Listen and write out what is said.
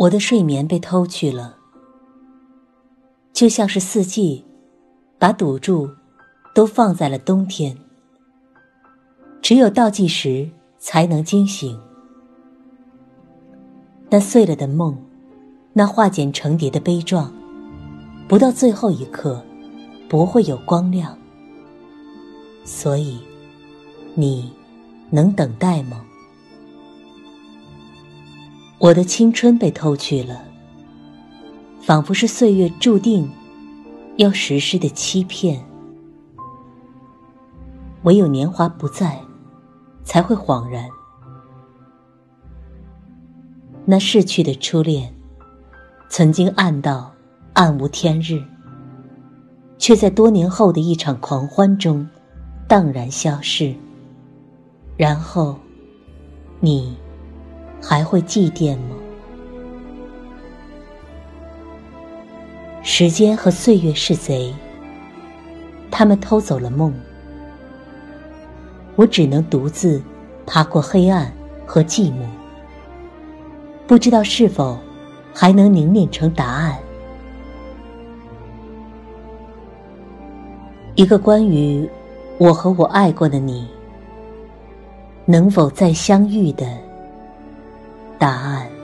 我的睡眠被偷去了，就像是四季，把赌注都放在了冬天。只有倒计时才能惊醒。那碎了的梦，那化茧成蝶的悲壮，不到最后一刻，不会有光亮。所以，你能等待吗？我的青春被偷去了，仿佛是岁月注定要实施的欺骗。唯有年华不在，才会恍然。那逝去的初恋，曾经暗到暗无天日，却在多年后的一场狂欢中荡然消逝。然后，你。还会祭奠吗？时间和岁月是贼，他们偷走了梦，我只能独自爬过黑暗和寂寞，不知道是否还能凝练成答案。一个关于我和我爱过的你，能否再相遇的？答案。